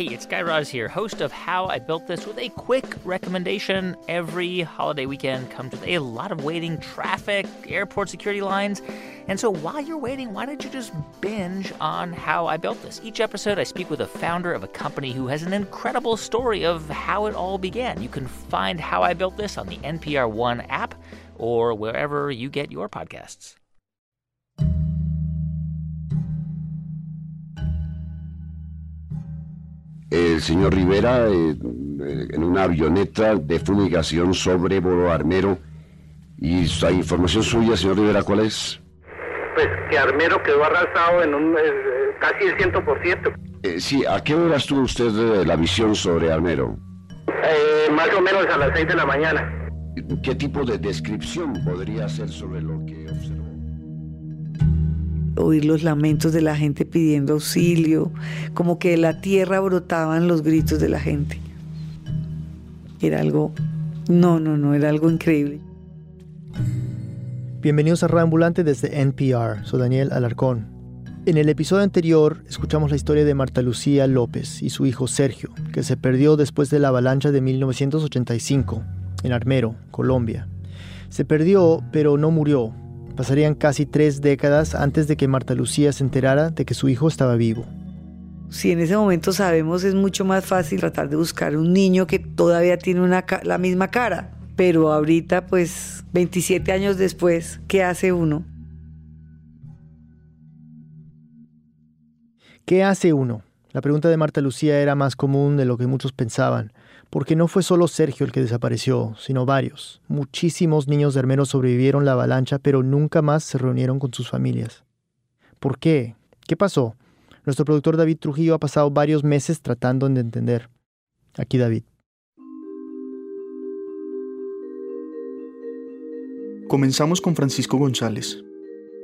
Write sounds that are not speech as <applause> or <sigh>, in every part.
Hey, it's Guy Raz here, host of How I Built This, with a quick recommendation. Every holiday weekend comes with a lot of waiting, traffic, airport security lines. And so while you're waiting, why don't you just binge on How I Built This? Each episode, I speak with a founder of a company who has an incredible story of how it all began. You can find How I Built This on the NPR One app or wherever you get your podcasts. El señor Rivera eh, en una avioneta de fumigación sobre Boro Armero. ¿Y la información suya, señor Rivera, cuál es? Pues que Armero quedó arrasado en un, eh, casi el 100%. Eh, sí, ¿a qué hora tuvo usted la visión sobre Armero? más o menos a las 6 de la mañana. ¿Qué tipo de descripción podría hacer sobre lo que observó? Oír los lamentos de la gente pidiendo auxilio, como que de la tierra brotaban los gritos de la gente. Era algo, no, no, no, era algo increíble. Bienvenidos a Reambulante desde NPR, soy Daniel Alarcón. En el episodio anterior escuchamos la historia de Marta Lucía López y su hijo Sergio, que se perdió después de la avalancha de 1985 en Armero, Colombia. Se perdió, pero no murió, Pasarían casi tres décadas antes de que Marta Lucía se enterara de que su hijo estaba vivo. Si en ese momento sabemos es mucho más fácil tratar de buscar un niño que todavía tiene una, la misma cara. Pero ahorita, pues, 27 años después, ¿qué hace uno? ¿Qué hace uno? La pregunta de Marta Lucía era más común de lo que muchos pensaban porque no fue solo Sergio el que desapareció, sino varios. Muchísimos niños de Armero sobrevivieron la avalancha, pero nunca más se reunieron con sus familias. ¿Por qué? ¿Qué pasó? Nuestro productor David Trujillo ha pasado varios meses tratando de entender. Aquí David. Comenzamos con Francisco González.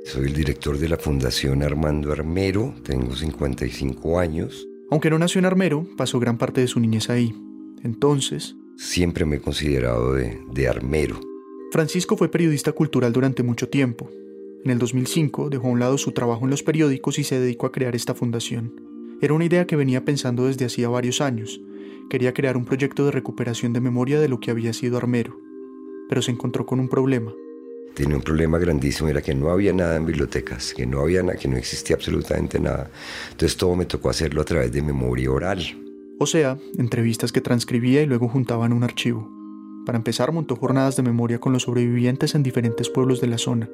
Soy el director de la Fundación Armando Armero, tengo 55 años. Aunque no nació en Armero, pasó gran parte de su niñez ahí. Entonces... Siempre me he considerado de, de armero. Francisco fue periodista cultural durante mucho tiempo. En el 2005 dejó a un lado su trabajo en los periódicos y se dedicó a crear esta fundación. Era una idea que venía pensando desde hacía varios años. Quería crear un proyecto de recuperación de memoria de lo que había sido Armero. Pero se encontró con un problema. Tenía un problema grandísimo, era que no había nada en bibliotecas, que no había nada, que no existía absolutamente nada. Entonces todo me tocó hacerlo a través de memoria oral o sea, entrevistas que transcribía y luego juntaba en un archivo. Para empezar, montó jornadas de memoria con los sobrevivientes en diferentes pueblos de la zona.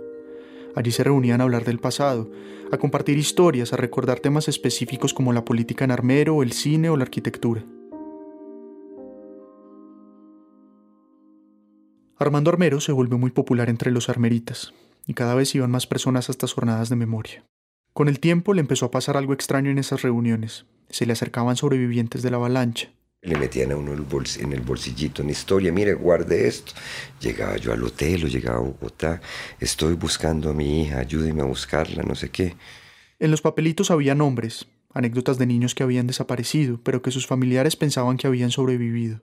Allí se reunían a hablar del pasado, a compartir historias, a recordar temas específicos como la política en Armero, el cine o la arquitectura. Armando Armero se volvió muy popular entre los armeritas, y cada vez iban más personas a estas jornadas de memoria. Con el tiempo le empezó a pasar algo extraño en esas reuniones. Se le acercaban sobrevivientes de la avalancha. Le metían a uno en el bolsillito una historia, mire, guarde esto. Llegaba yo al hotel o llegaba a Bogotá, estoy buscando a mi hija, ayúdeme a buscarla, no sé qué. En los papelitos había nombres, anécdotas de niños que habían desaparecido, pero que sus familiares pensaban que habían sobrevivido.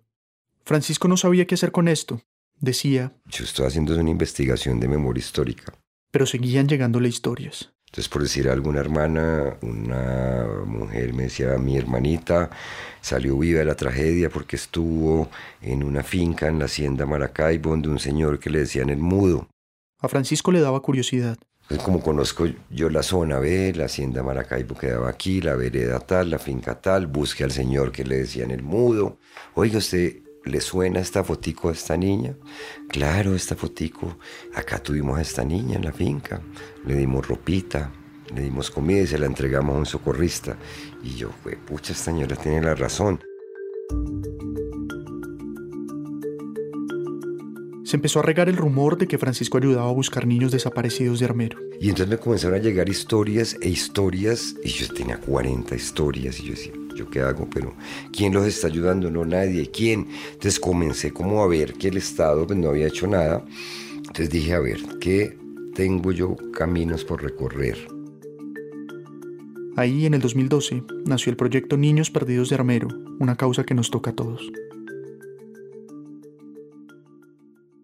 Francisco no sabía qué hacer con esto. Decía, yo estoy haciendo una investigación de memoria histórica. Pero seguían llegándole historias. Entonces, por decir alguna hermana, una mujer me decía, mi hermanita salió viva de la tragedia porque estuvo en una finca en la hacienda Maracaibo donde un señor que le decían el mudo. A Francisco le daba curiosidad. Como conozco yo la zona B, la hacienda Maracaibo quedaba aquí, la vereda tal, la finca tal, busqué al señor que le decían el mudo. Oiga, usted ¿Le suena esta fotico a esta niña? Claro, esta fotico. Acá tuvimos a esta niña en la finca. Le dimos ropita, le dimos comida y se la entregamos a un socorrista. Y yo, pucha, esta señora tiene la razón. Se empezó a regar el rumor de que Francisco ayudaba a buscar niños desaparecidos de Armero. Y entonces me comenzaron a llegar historias e historias, y yo tenía 40 historias, y yo decía, ¿yo qué hago? Pero ¿quién los está ayudando? No, nadie. ¿Quién? Entonces comencé como a ver que el Estado pues, no había hecho nada. Entonces dije, a ver, ¿qué tengo yo caminos por recorrer? Ahí, en el 2012, nació el proyecto Niños Perdidos de Armero, una causa que nos toca a todos.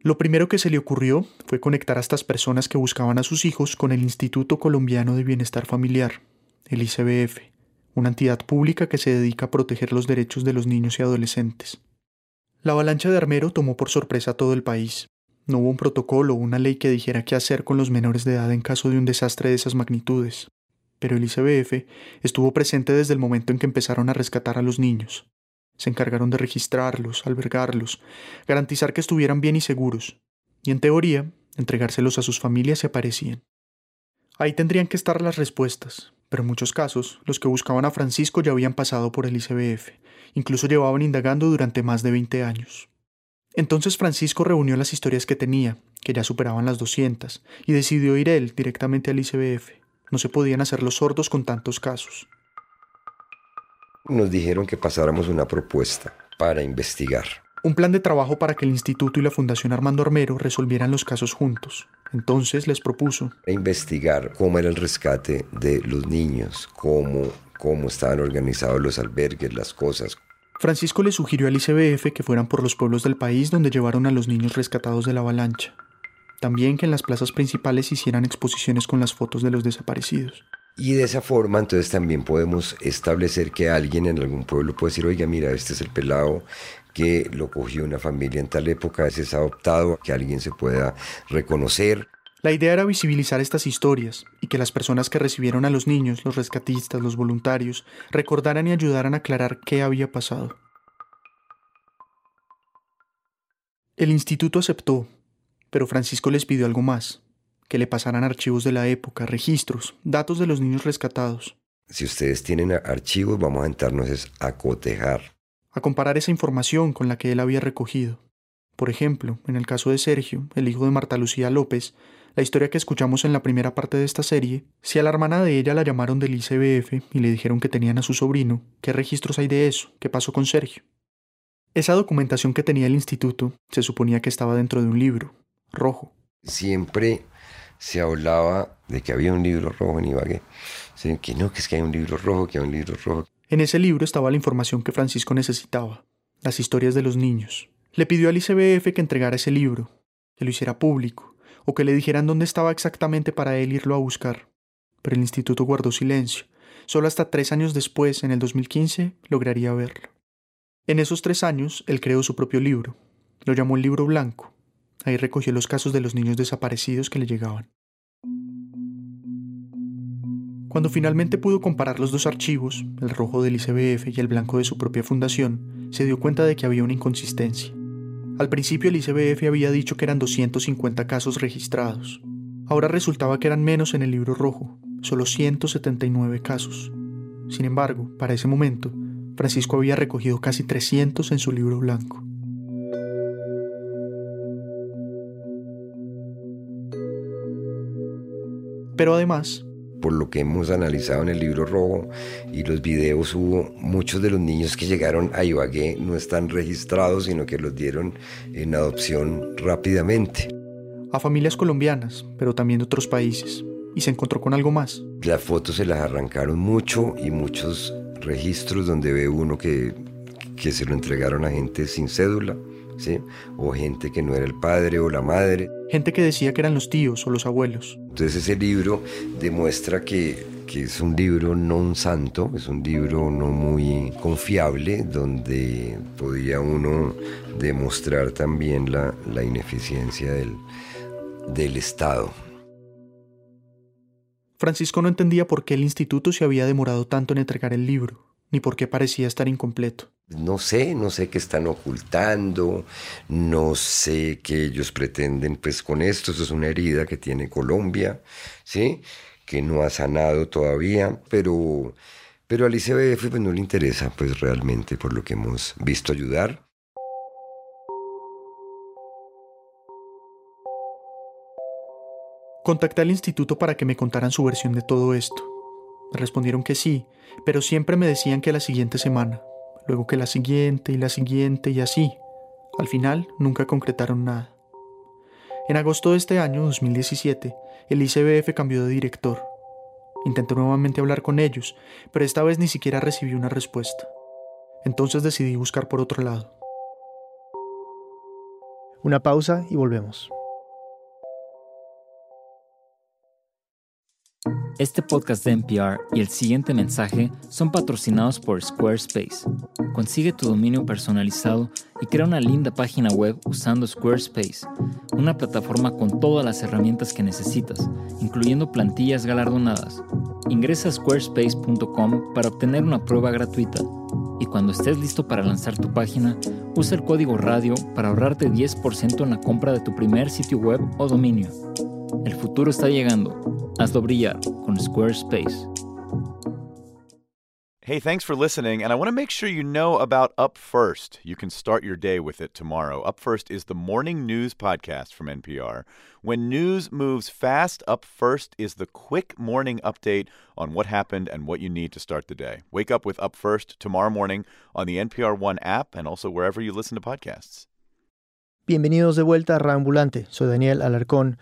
Lo primero que se le ocurrió fue conectar a estas personas que buscaban a sus hijos con el Instituto Colombiano de Bienestar Familiar, el ICBF, una entidad pública que se dedica a proteger los derechos de los niños y adolescentes. La avalancha de Armero tomó por sorpresa a todo el país. No hubo un protocolo o una ley que dijera qué hacer con los menores de edad en caso de un desastre de esas magnitudes. Pero el ICBF estuvo presente desde el momento en que empezaron a rescatar a los niños. Se encargaron de registrarlos, albergarlos, garantizar que estuvieran bien y seguros, y en teoría, entregárselos a sus familias si aparecían. Ahí tendrían que estar las respuestas, pero en muchos casos los que buscaban a Francisco ya habían pasado por el ICBF, incluso llevaban indagando durante más de 20 años. Entonces Francisco reunió las historias que tenía, que ya superaban las 200, y decidió ir él directamente al ICBF. No se podían hacer los sordos con tantos casos. Nos dijeron que pasáramos una propuesta para investigar. Un plan de trabajo para que el instituto y la Fundación Armando Armero resolvieran los casos juntos. Entonces les propuso investigar cómo era el rescate de los niños, cómo, cómo estaban organizados los albergues, las cosas, Francisco le sugirió al ICBF que fueran por los pueblos del país donde llevaron a los niños rescatados de la avalancha. También que en las plazas principales hicieran exposiciones con las fotos de los desaparecidos. Y de esa forma entonces también podemos establecer que alguien en algún pueblo puede decir, oiga, mira, este es el pelado que lo cogió una familia en tal época, ese es adoptado, que alguien se pueda reconocer. La idea era visibilizar estas historias y que las personas que recibieron a los niños, los rescatistas, los voluntarios, recordaran y ayudaran a aclarar qué había pasado. El instituto aceptó, pero Francisco les pidió algo más, que le pasaran archivos de la época, registros, datos de los niños rescatados. Si ustedes tienen archivos, vamos a entrarnos a cotejar. A comparar esa información con la que él había recogido. Por ejemplo, en el caso de Sergio, el hijo de Marta Lucía López, la historia que escuchamos en la primera parte de esta serie, si a la hermana de ella la llamaron del ICBF y le dijeron que tenían a su sobrino, ¿qué registros hay de eso? ¿Qué pasó con Sergio? Esa documentación que tenía el instituto se suponía que estaba dentro de un libro, rojo. Siempre se hablaba de que había un libro rojo en Ibagué. que no, que es que hay un libro rojo, que hay un libro rojo. En ese libro estaba la información que Francisco necesitaba, las historias de los niños. Le pidió al ICBF que entregara ese libro, que lo hiciera público, o que le dijeran dónde estaba exactamente para él irlo a buscar. Pero el instituto guardó silencio. Solo hasta tres años después, en el 2015, lograría verlo. En esos tres años, él creó su propio libro. Lo llamó el libro blanco. Ahí recogió los casos de los niños desaparecidos que le llegaban. Cuando finalmente pudo comparar los dos archivos, el rojo del ICBF y el blanco de su propia fundación, se dio cuenta de que había una inconsistencia. Al principio el ICBF había dicho que eran 250 casos registrados. Ahora resultaba que eran menos en el libro rojo, solo 179 casos. Sin embargo, para ese momento, Francisco había recogido casi 300 en su libro blanco. Pero además, por lo que hemos analizado en el libro rojo y los videos hubo muchos de los niños que llegaron a Ibagué no están registrados, sino que los dieron en adopción rápidamente. A familias colombianas, pero también de otros países. Y se encontró con algo más. Las fotos se las arrancaron mucho y muchos registros donde ve uno que, que se lo entregaron a gente sin cédula. ¿Sí? O gente que no era el padre o la madre. Gente que decía que eran los tíos o los abuelos. Entonces ese libro demuestra que, es un libro no un santo, es un libro no muy confiable, donde podía uno demostrar también la, ineficiencia del, del Estado. Francisco no entendía por qué el instituto se había demorado tanto en entregar el libro, ni por qué parecía estar incompleto. No sé, no sé qué están ocultando, no sé qué ellos pretenden pues con esto, es una herida que tiene Colombia, ¿sí? Que no ha sanado todavía, pero, pero al ICBF pues no le interesa pues realmente por lo que hemos visto ayudar. Contacté al instituto para que me contaran su versión de todo esto. Me respondieron que sí, pero siempre me decían que la siguiente semana, luego que la siguiente y la siguiente y así. Al final nunca concretaron nada. En agosto de este año, 2017, el ICBF cambió de director. Intenté nuevamente hablar con ellos, pero esta vez ni siquiera recibí una respuesta. Entonces decidí buscar por otro lado. Una pausa y volvemos. Este podcast de NPR y el siguiente mensaje son patrocinados por Squarespace. Consigue tu dominio personalizado y crea una linda página web usando Squarespace, una plataforma con todas las herramientas que necesitas, incluyendo plantillas galardonadas. Ingresa a squarespace.com para obtener una prueba gratuita y cuando estés listo para lanzar tu página, usa el código radio para ahorrarte 10% en la compra de tu primer sitio web o dominio. El futuro está llegando. Hazlo brillar con Squarespace. Hey, thanks for listening. And I want to make sure you know about Up First. You can start your day with it tomorrow. Up First is the morning news podcast from NPR. When news moves fast, Up First is the quick morning update on what happened and what you need to start the day. Wake up with Up First tomorrow morning on the NPR One app and also wherever you listen to podcasts. Bienvenidos de vuelta a Rambulante. Soy Daniel Alarcón.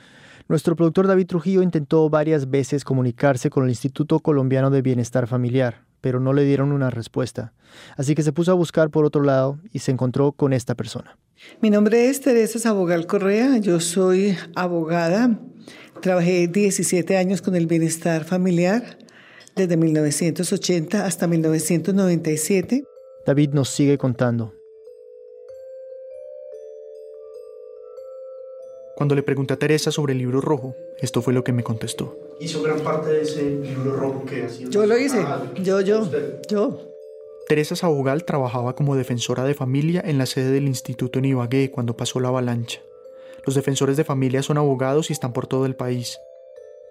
Nuestro productor David Trujillo intentó varias veces comunicarse con el Instituto Colombiano de Bienestar Familiar, pero no le dieron una respuesta. Así que se puso a buscar por otro lado y se encontró con esta persona. Mi nombre es Teresa Sabogal Correa, yo soy abogada, trabajé 17 años con el bienestar familiar, desde 1980 hasta 1997. David nos sigue contando. Cuando le pregunté a Teresa sobre el libro rojo, esto fue lo que me contestó. Hizo gran parte de ese libro rojo que hacía. Yo lo hice, yo, yo, yo. Teresa Sabogal trabajaba como defensora de familia en la sede del instituto en Ibagué cuando pasó la avalancha. Los defensores de familia son abogados y están por todo el país.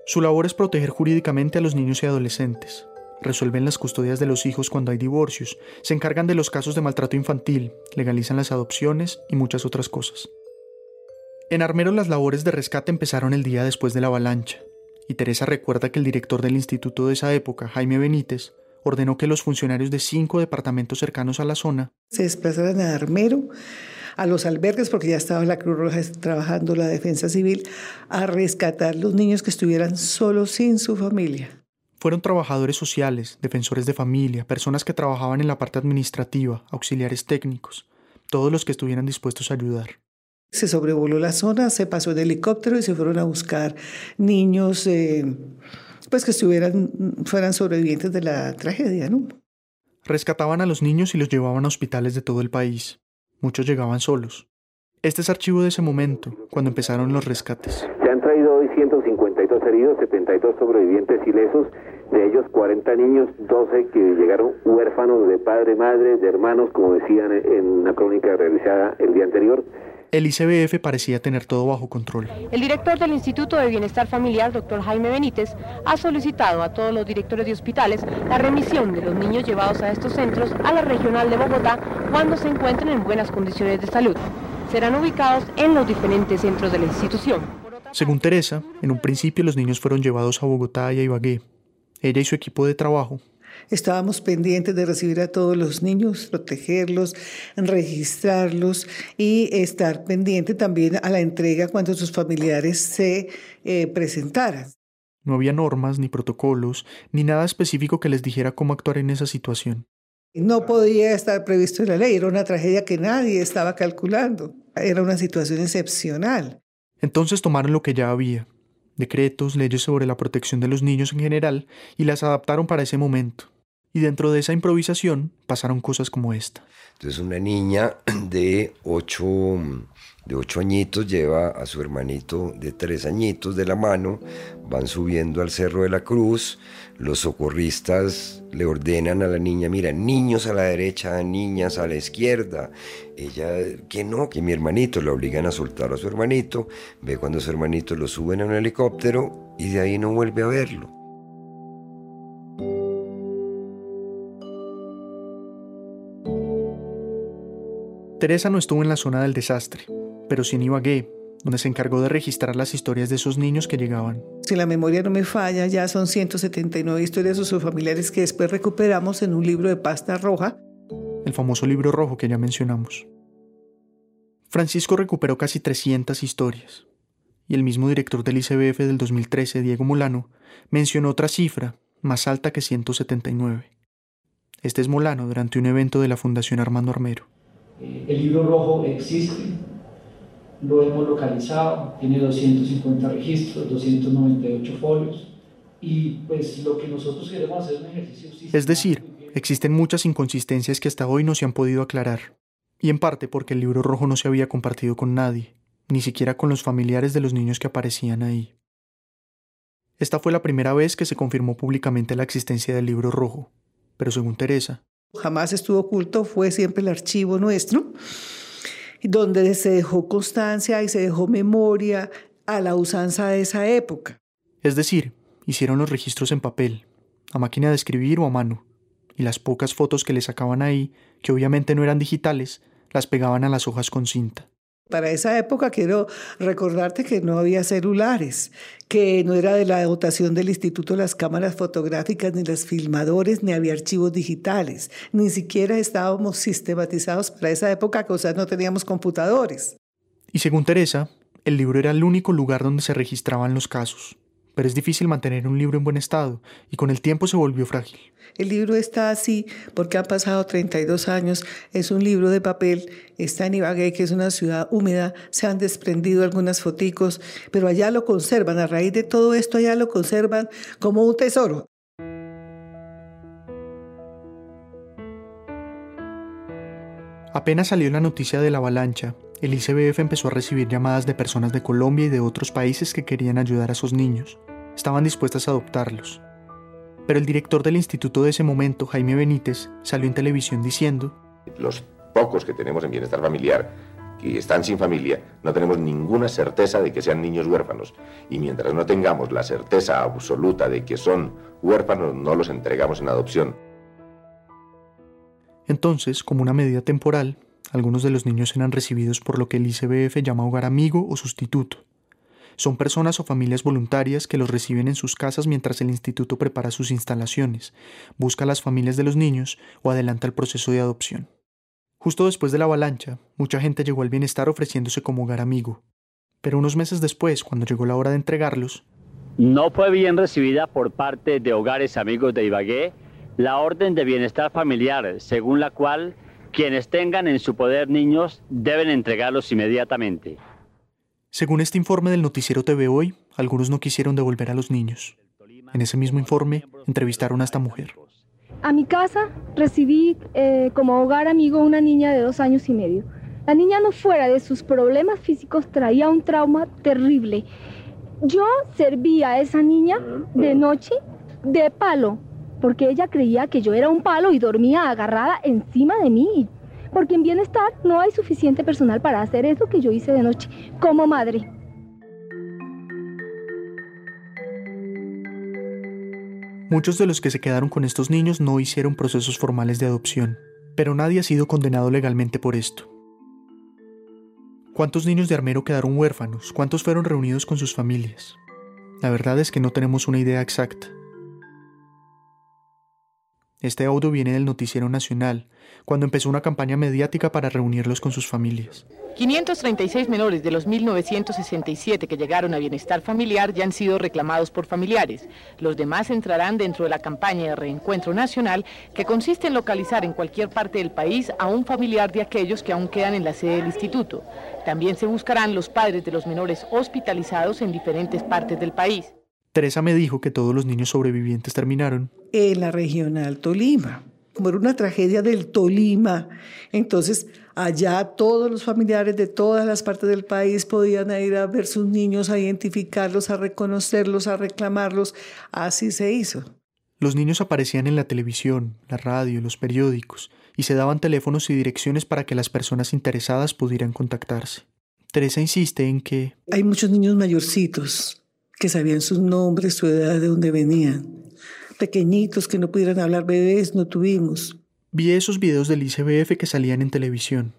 Su labor es proteger jurídicamente a los niños y adolescentes. Resuelven las custodias de los hijos cuando hay divorcios, se encargan de los casos de maltrato infantil, legalizan las adopciones y muchas otras cosas. En Armero las labores de rescate empezaron el día después de la avalancha, y Teresa recuerda que el director del instituto de esa época, Jaime Benítez, ordenó que los funcionarios de cinco departamentos cercanos a la zona se desplazaran a Armero, a los albergues, porque ya estaba la Cruz Roja trabajando la defensa civil, a rescatar los niños que estuvieran solos sin su familia. Fueron trabajadores sociales, defensores de familia, personas que trabajaban en la parte administrativa, auxiliares técnicos, todos los que estuvieran dispuestos a ayudar. Se sobrevoló la zona, se pasó en helicóptero y se fueron a buscar niños eh, pues que estuvieran, fueran sobrevivientes de la tragedia, ¿no? Rescataban a los niños y los llevaban a hospitales de todo el país. Muchos llegaban solos. Este es archivo de ese momento, cuando empezaron los rescates. Se han traído hoy 152 heridos, 72 sobrevivientes ilesos, de ellos 40 niños, 12 que llegaron huérfanos de padre, madre, de hermanos, como decían en una crónica realizada el día anterior. El ICBF parecía tener todo bajo control. El director del Instituto de Bienestar Familiar, doctor Jaime Benítez, ha solicitado a todos los directores de hospitales la remisión de los niños llevados a estos centros a la regional de Bogotá cuando se encuentren en buenas condiciones de salud. Serán ubicados en los diferentes centros de la institución. Según Teresa, en un principio los niños fueron llevados a Bogotá y a Ibagué. Ella y su equipo de trabajo Estábamos pendientes de recibir a todos los niños, protegerlos, registrarlos y estar pendiente también a la entrega cuando sus familiares se eh, presentaran. No había normas, ni protocolos, ni nada específico que les dijera cómo actuar en esa situación. No podía estar previsto en la ley, era una tragedia que nadie estaba calculando, era una situación excepcional. Entonces tomaron lo que ya había, decretos, leyes sobre la protección de los niños en general, y las adaptaron para ese momento. Y dentro de esa improvisación pasaron cosas como esta. Entonces una niña <clears throat> de ocho, de ocho añitos lleva a su hermanito de tres añitos de la mano, van subiendo al Cerro de la Cruz, los socorristas le ordenan a la niña, mira, niños a la derecha, niñas a la izquierda. Ella, que no, que mi hermanito, le obligan a soltar a su hermanito, ve cuando su hermanito lo suben a un helicóptero y de ahí no vuelve a verlo. Teresa no estuvo en la zona del desastre, pero sí en Ibagué, donde se encargó de registrar las historias de esos niños que llegaban. Si la memoria no me falla, ya son 179 historias de sus familiares que después recuperamos en un libro de pasta roja. El famoso libro rojo que ya mencionamos. Francisco recuperó casi 300 historias, y el mismo director del ICBF del 2013, Diego Molano, mencionó otra cifra, más alta que 179. Este es Molano durante un evento de la Fundación Armando Armero. Eh, el libro rojo existe, lo hemos localizado, tiene 250 registros, 298 folios, Y pues lo que nosotros queremos hacer es un ejercicio... Es decir, existen muchas inconsistencias que hasta hoy no se han podido aclarar. Y en parte porque el libro rojo no se había compartido con nadie, ni siquiera con los familiares de los niños que aparecían ahí. Esta fue la primera vez que se confirmó públicamente la existencia del libro rojo, pero según Teresa, jamás estuvo oculto, fue siempre el archivo nuestro, donde se dejó constancia y se dejó memoria a la usanza de esa época. Es decir, hicieron los registros en papel, a máquina de escribir o a mano, y las pocas fotos que le sacaban ahí, que obviamente no eran digitales, las pegaban a las hojas con cinta. Para esa época quiero recordarte que no había celulares, que no era de la dotación del instituto las cámaras fotográficas, ni los filmadores, ni había archivos digitales, ni siquiera estábamos sistematizados para esa época, o sea, no teníamos computadores. Y según Teresa, el libro era el único lugar donde se registraban los casos pero es difícil mantener un libro en buen estado y con el tiempo se volvió frágil. El libro está así porque han pasado 32 años, es un libro de papel, está en Ibagué, que es una ciudad húmeda, se han desprendido algunas foticos, pero allá lo conservan, a raíz de todo esto allá lo conservan como un tesoro. Apenas salió la noticia de la avalancha, el ICBF empezó a recibir llamadas de personas de Colombia y de otros países que querían ayudar a sus niños. Estaban dispuestas a adoptarlos. Pero el director del instituto de ese momento, Jaime Benítez, salió en televisión diciendo, Los pocos que tenemos en bienestar familiar y están sin familia, no tenemos ninguna certeza de que sean niños huérfanos. Y mientras no tengamos la certeza absoluta de que son huérfanos, no los entregamos en adopción. Entonces, como una medida temporal, algunos de los niños eran recibidos por lo que el ICBF llama hogar amigo o sustituto. Son personas o familias voluntarias que los reciben en sus casas mientras el instituto prepara sus instalaciones, busca a las familias de los niños o adelanta el proceso de adopción. Justo después de la avalancha, mucha gente llegó al bienestar ofreciéndose como hogar amigo. Pero unos meses después, cuando llegó la hora de entregarlos, no fue bien recibida por parte de Hogares Amigos de Ibagué la orden de bienestar familiar, según la cual quienes tengan en su poder niños deben entregarlos inmediatamente. Según este informe del noticiero TV Hoy, algunos no quisieron devolver a los niños. En ese mismo informe, entrevistaron a esta mujer. A mi casa recibí eh, como hogar amigo una niña de dos años y medio. La niña no fuera de sus problemas físicos traía un trauma terrible. Yo servía a esa niña de noche de palo porque ella creía que yo era un palo y dormía agarrada encima de mí. Porque en bienestar no hay suficiente personal para hacer eso que yo hice de noche como madre. Muchos de los que se quedaron con estos niños no hicieron procesos formales de adopción, pero nadie ha sido condenado legalmente por esto. ¿Cuántos niños de Armero quedaron huérfanos? ¿Cuántos fueron reunidos con sus familias? La verdad es que no tenemos una idea exacta. Este audio viene del Noticiero Nacional, cuando empezó una campaña mediática para reunirlos con sus familias. 536 menores de los 1967 que llegaron a Bienestar Familiar ya han sido reclamados por familiares. Los demás entrarán dentro de la campaña de reencuentro nacional que consiste en localizar en cualquier parte del país a un familiar de aquellos que aún quedan en la sede del instituto. También se buscarán los padres de los menores hospitalizados en diferentes partes del país. Teresa me dijo que todos los niños sobrevivientes terminaron en la regional Tolima. Como era una tragedia del Tolima, entonces allá todos los familiares de todas las partes del país podían ir a ver sus niños, a identificarlos, a reconocerlos, a reclamarlos. Así se hizo. Los niños aparecían en la televisión, la radio, los periódicos, y se daban teléfonos y direcciones para que las personas interesadas pudieran contactarse. Teresa insiste en que... Hay muchos niños mayorcitos que sabían sus nombres, su edad, de dónde venían. Pequeñitos que no pudieran hablar bebés, no tuvimos. Vi esos videos del ICBF que salían en televisión,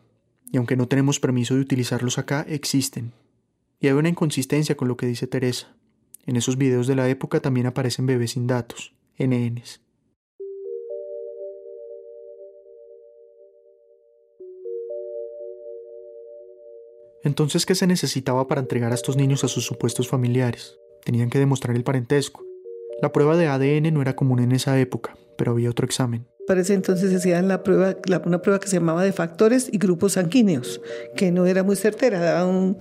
y aunque no tenemos permiso de utilizarlos acá, existen. Y hay una inconsistencia con lo que dice Teresa. En esos videos de la época también aparecen bebés sin datos, NNs. Entonces, ¿qué se necesitaba para entregar a estos niños a sus supuestos familiares? Tenían que demostrar el parentesco. La prueba de ADN no era común en esa época, pero había otro examen. Para ese entonces se hacían la prueba, una prueba que se llamaba de factores y grupos sanguíneos, que no era muy certera, daba un,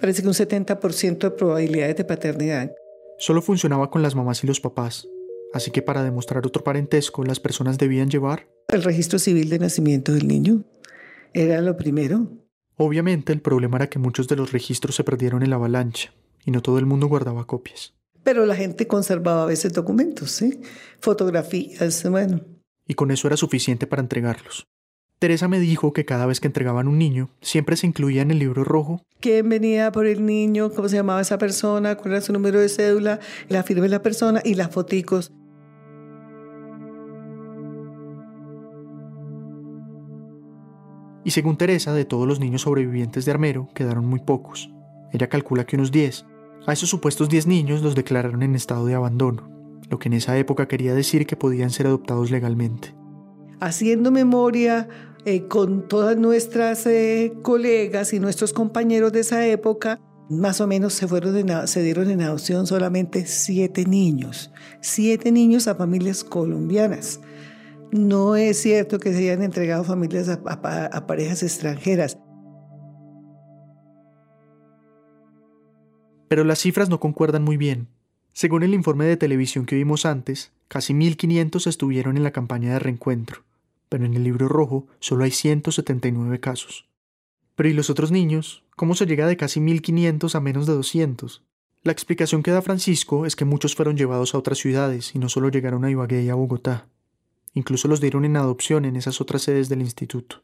parece que un 70% de probabilidades de paternidad. Solo funcionaba con las mamás y los papás, así que para demostrar otro parentesco las personas debían llevar el registro civil de nacimiento del niño. Era lo primero. Obviamente el problema era que muchos de los registros se perdieron en la avalancha y no todo el mundo guardaba copias. Pero la gente conservaba a veces documentos, ¿sí? fotografías, bueno. Y con eso era suficiente para entregarlos. Teresa me dijo que cada vez que entregaban un niño, siempre se incluía en el libro rojo. ¿Quién venía por el niño? ¿Cómo se llamaba esa persona? ¿Cuál era su número de cédula? La firma de la persona y las foticos. Y según Teresa, de todos los niños sobrevivientes de Armero, quedaron muy pocos. Ella calcula que unos 10. A esos supuestos 10 niños los declararon en estado de abandono, lo que en esa época quería decir que podían ser adoptados legalmente. Haciendo memoria eh, con todas nuestras eh, colegas y nuestros compañeros de esa época, más o menos se, fueron se dieron en adopción solamente siete niños, siete niños a familias colombianas. No es cierto que se hayan entregado familias a parejas extranjeras. Pero las cifras no concuerdan muy bien. Según el informe de televisión que vimos antes, casi 1.500 estuvieron en la campaña de reencuentro, pero en el libro rojo solo hay 179 casos. Pero ¿y los otros niños? ¿Cómo se llega de casi 1.500 a menos de 200? La explicación que da Francisco es que muchos fueron llevados a otras ciudades y no solo llegaron a Ibagué y a Bogotá. Incluso los dieron en adopción en esas otras sedes del instituto.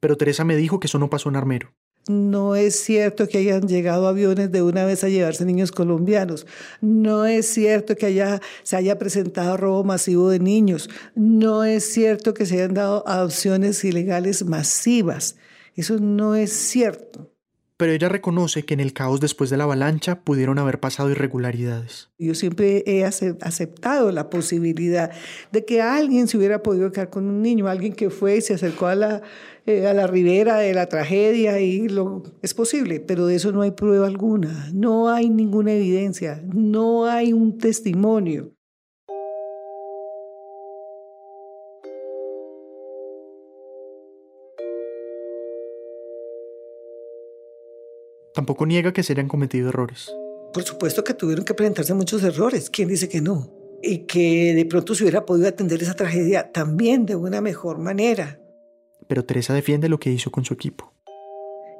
Pero Teresa me dijo que eso no pasó en Armero. No es cierto que hayan llegado aviones de una vez a llevarse niños colombianos. No es cierto que haya, se haya presentado robo masivo de niños. No es cierto que se hayan dado adopciones ilegales masivas. Eso no es cierto pero ella reconoce que en el caos después de la avalancha pudieron haber pasado irregularidades. Yo siempre he aceptado la posibilidad de que alguien se hubiera podido quedar con un niño, alguien que fue y se acercó a la, eh, a la ribera de la tragedia y lo es posible, pero de eso no hay prueba alguna, no hay ninguna evidencia, no hay un testimonio. Tampoco niega que se hayan cometido errores. Por supuesto que tuvieron que presentarse muchos errores. ¿Quién dice que no? Y que de pronto se hubiera podido atender esa tragedia también de una mejor manera. Pero Teresa defiende lo que hizo con su equipo.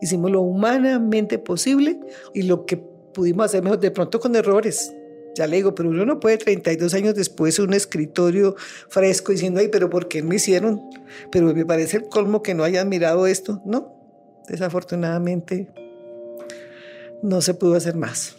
Hicimos lo humanamente posible y lo que pudimos hacer mejor, de pronto con errores. Ya le digo, pero uno no puede 32 años después un escritorio fresco diciendo, ay, pero ¿por qué me hicieron? Pero me parece el colmo que no hayan mirado esto. No, desafortunadamente no se pudo hacer más.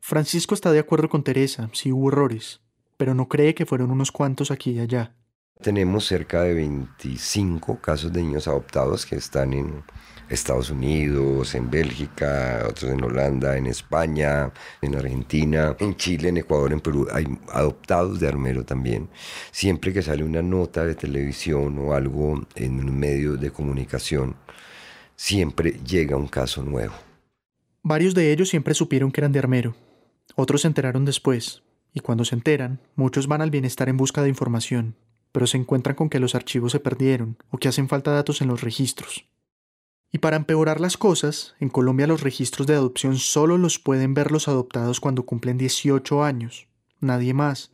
Francisco está de acuerdo con Teresa, sí hubo errores, pero no cree que fueron unos cuantos aquí y allá. Tenemos cerca de 25 casos de niños adoptados que están en Estados Unidos, en Bélgica, otros en Holanda, en España, en Argentina, en Chile, en Ecuador, en Perú. Hay adoptados de armero también. Siempre que sale una nota de televisión o algo en un medio de comunicación, siempre llega un caso nuevo. Varios de ellos siempre supieron que eran de armero. Otros se enteraron después. Y cuando se enteran, muchos van al bienestar en busca de información, pero se encuentran con que los archivos se perdieron o que hacen falta datos en los registros. Y para empeorar las cosas, en Colombia los registros de adopción solo los pueden ver los adoptados cuando cumplen 18 años, nadie más.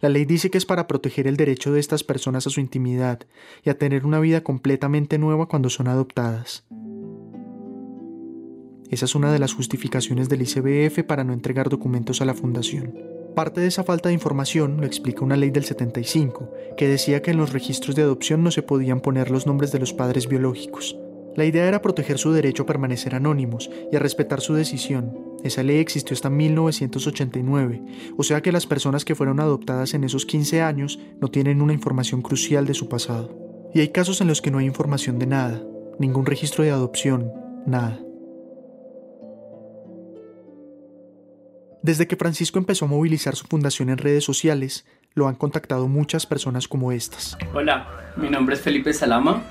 La ley dice que es para proteger el derecho de estas personas a su intimidad y a tener una vida completamente nueva cuando son adoptadas. Esa es una de las justificaciones del ICBF para no entregar documentos a la fundación. Parte de esa falta de información lo explica una ley del 75, que decía que en los registros de adopción no se podían poner los nombres de los padres biológicos, la idea era proteger su derecho a permanecer anónimos y a respetar su decisión. Esa ley existió hasta 1989, o sea que las personas que fueron adoptadas en esos 15 años no tienen una información crucial de su pasado. Y hay casos en los que no hay información de nada, ningún registro de adopción, nada. Desde que Francisco empezó a movilizar su fundación en redes sociales, lo han contactado muchas personas como estas. Hola, mi nombre es Felipe Salama,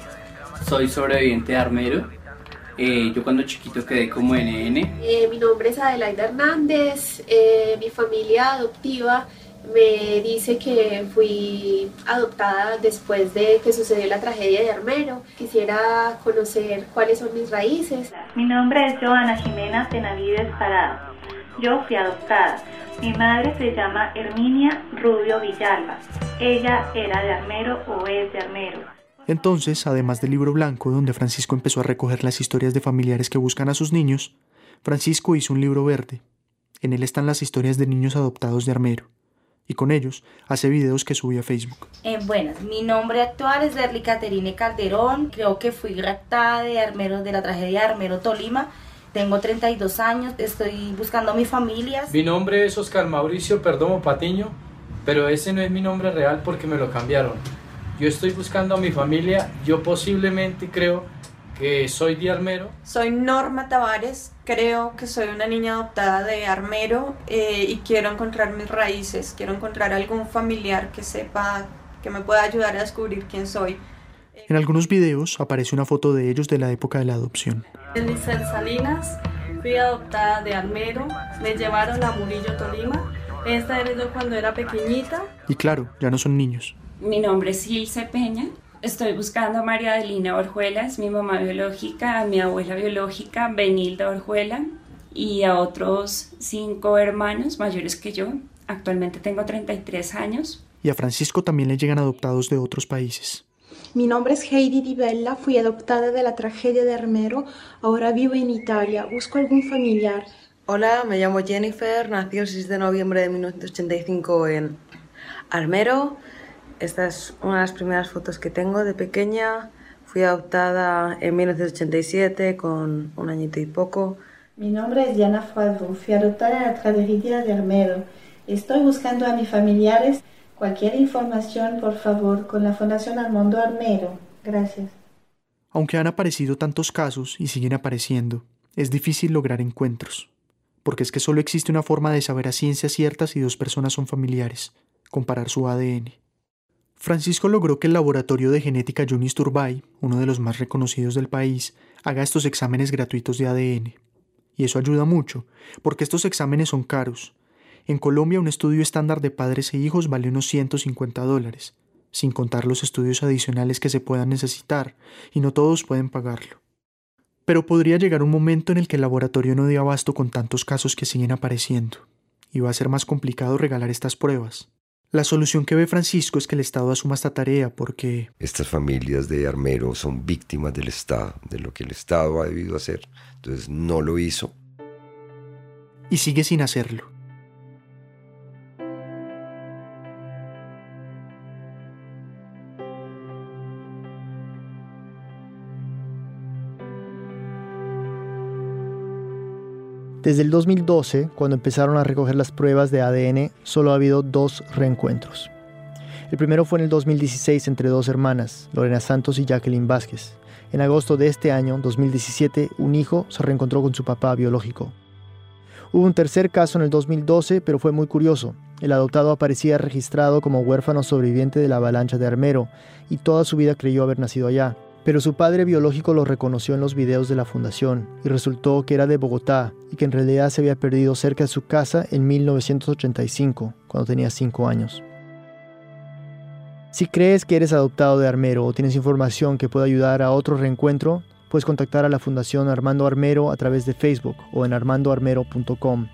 soy sobreviviente de Armero. Eh, yo cuando chiquito quedé como NN. Eh, mi nombre es Adelaida Hernández. Eh, mi familia adoptiva me dice que fui adoptada después de que sucedió la tragedia de Armero. Quisiera conocer cuáles son mis raíces. Mi nombre es Joana Jimena Tenavides Parada. Yo fui adoptada. Mi madre se llama Herminia Rubio Villalba. Ella era de Armero o es de Armero. Entonces, además del libro blanco donde Francisco empezó a recoger las historias de familiares que buscan a sus niños, Francisco hizo un libro verde. En él están las historias de niños adoptados de Armero y con ellos hace videos que sube a Facebook. Eh, buenas, mi nombre actual es Derly Caterine Calderón, creo que fui raptada de Armero, de la tragedia de Armero Tolima. Tengo 32 años, estoy buscando a mi familia. Mi nombre es Oscar Mauricio Perdomo Patiño, pero ese no es mi nombre real porque me lo cambiaron. Yo estoy buscando a mi familia, yo posiblemente creo que soy de Armero. Soy Norma Tavares, creo que soy una niña adoptada de Armero eh, y quiero encontrar mis raíces, quiero encontrar algún familiar que sepa, que me pueda ayudar a descubrir quién soy. En algunos videos aparece una foto de ellos de la época de la adopción. Elisel Salinas, fui adoptada de Armero, me llevaron a Murillo, Tolima. Esta era yo cuando era pequeñita. Y claro, ya no son niños. Mi nombre es Ilse Peña, Estoy buscando a María Adelina Orjuela, es mi mamá biológica, a mi abuela biológica, Benilda Orjuela, y a otros cinco hermanos mayores que yo. Actualmente tengo 33 años. Y a Francisco también le llegan adoptados de otros países. Mi nombre es Heidi Di Bella, fui adoptada de la tragedia de Armero, ahora vivo en Italia, busco algún familiar. Hola, me llamo Jennifer, nací el 6 de noviembre de 1985 en Armero. Esta es una de las primeras fotos que tengo de pequeña. Fui adoptada en 1987 con un añito y poco. Mi nombre es Diana Fuadro. Fui adoptada en la tragedia de Armero. Estoy buscando a mis familiares. Cualquier información, por favor, con la Fundación Armando Armero. Gracias. Aunque han aparecido tantos casos y siguen apareciendo, es difícil lograr encuentros. Porque es que solo existe una forma de saber a ciencia cierta si dos personas son familiares, comparar su ADN. Francisco logró que el laboratorio de genética Yunis Turbay, uno de los más reconocidos del país, haga estos exámenes gratuitos de ADN. Y eso ayuda mucho, porque estos exámenes son caros. En Colombia un estudio estándar de padres e hijos vale unos 150 dólares, sin contar los estudios adicionales que se puedan necesitar, y no todos pueden pagarlo. Pero podría llegar un momento en el que el laboratorio no dé abasto con tantos casos que siguen apareciendo, y va a ser más complicado regalar estas pruebas. La solución que ve Francisco es que el Estado asuma esta tarea porque... Estas familias de Armero son víctimas del Estado, de lo que el Estado ha debido hacer. Entonces no lo hizo. Y sigue sin hacerlo. Desde el 2012, cuando empezaron a recoger las pruebas de ADN, solo ha habido dos reencuentros. El primero fue en el 2016 entre dos hermanas, Lorena Santos y Jacqueline Vázquez. En agosto de este año, 2017, un hijo se reencontró con su papá biológico. Hubo un tercer caso en el 2012, pero fue muy curioso. El adoptado aparecía registrado como huérfano sobreviviente de la avalancha de Armero y toda su vida creyó haber nacido allá. Pero su padre biológico lo reconoció en los videos de la fundación y resultó que era de Bogotá y que en realidad se había perdido cerca de su casa en 1985, cuando tenía 5 años. Si crees que eres adoptado de Armero o tienes información que pueda ayudar a otro reencuentro, puedes contactar a la Fundación Armando Armero a través de Facebook o en armandoarmero.com.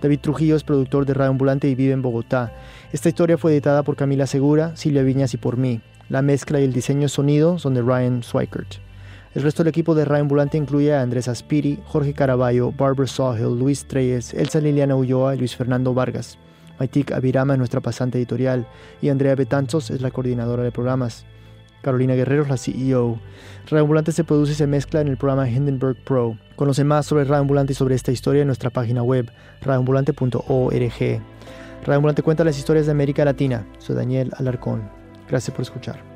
David Trujillo es productor de Radio Ambulante y vive en Bogotá. Esta historia fue editada por Camila Segura, Silvia Viñas y por mí. La mezcla y el diseño sonido son de Ryan Swikert. El resto del equipo de Radio Ambulante incluye a Andrés Aspiri, Jorge Caraballo, Barbara Sawhill, Luis Treyes, Elsa Liliana Ulloa y Luis Fernando Vargas. Maitik Avirama es nuestra pasante editorial y Andrea Betanzos es la coordinadora de programas. Carolina Guerrero es la CEO. Radio Ambulante se produce y se mezcla en el programa Hindenburg Pro. Conoce más sobre Radio Ambulante y sobre esta historia en nuestra página web, radioambulante.org. Radio Ambulante cuenta las historias de América Latina. Soy Daniel Alarcón. Gracias por escuchar.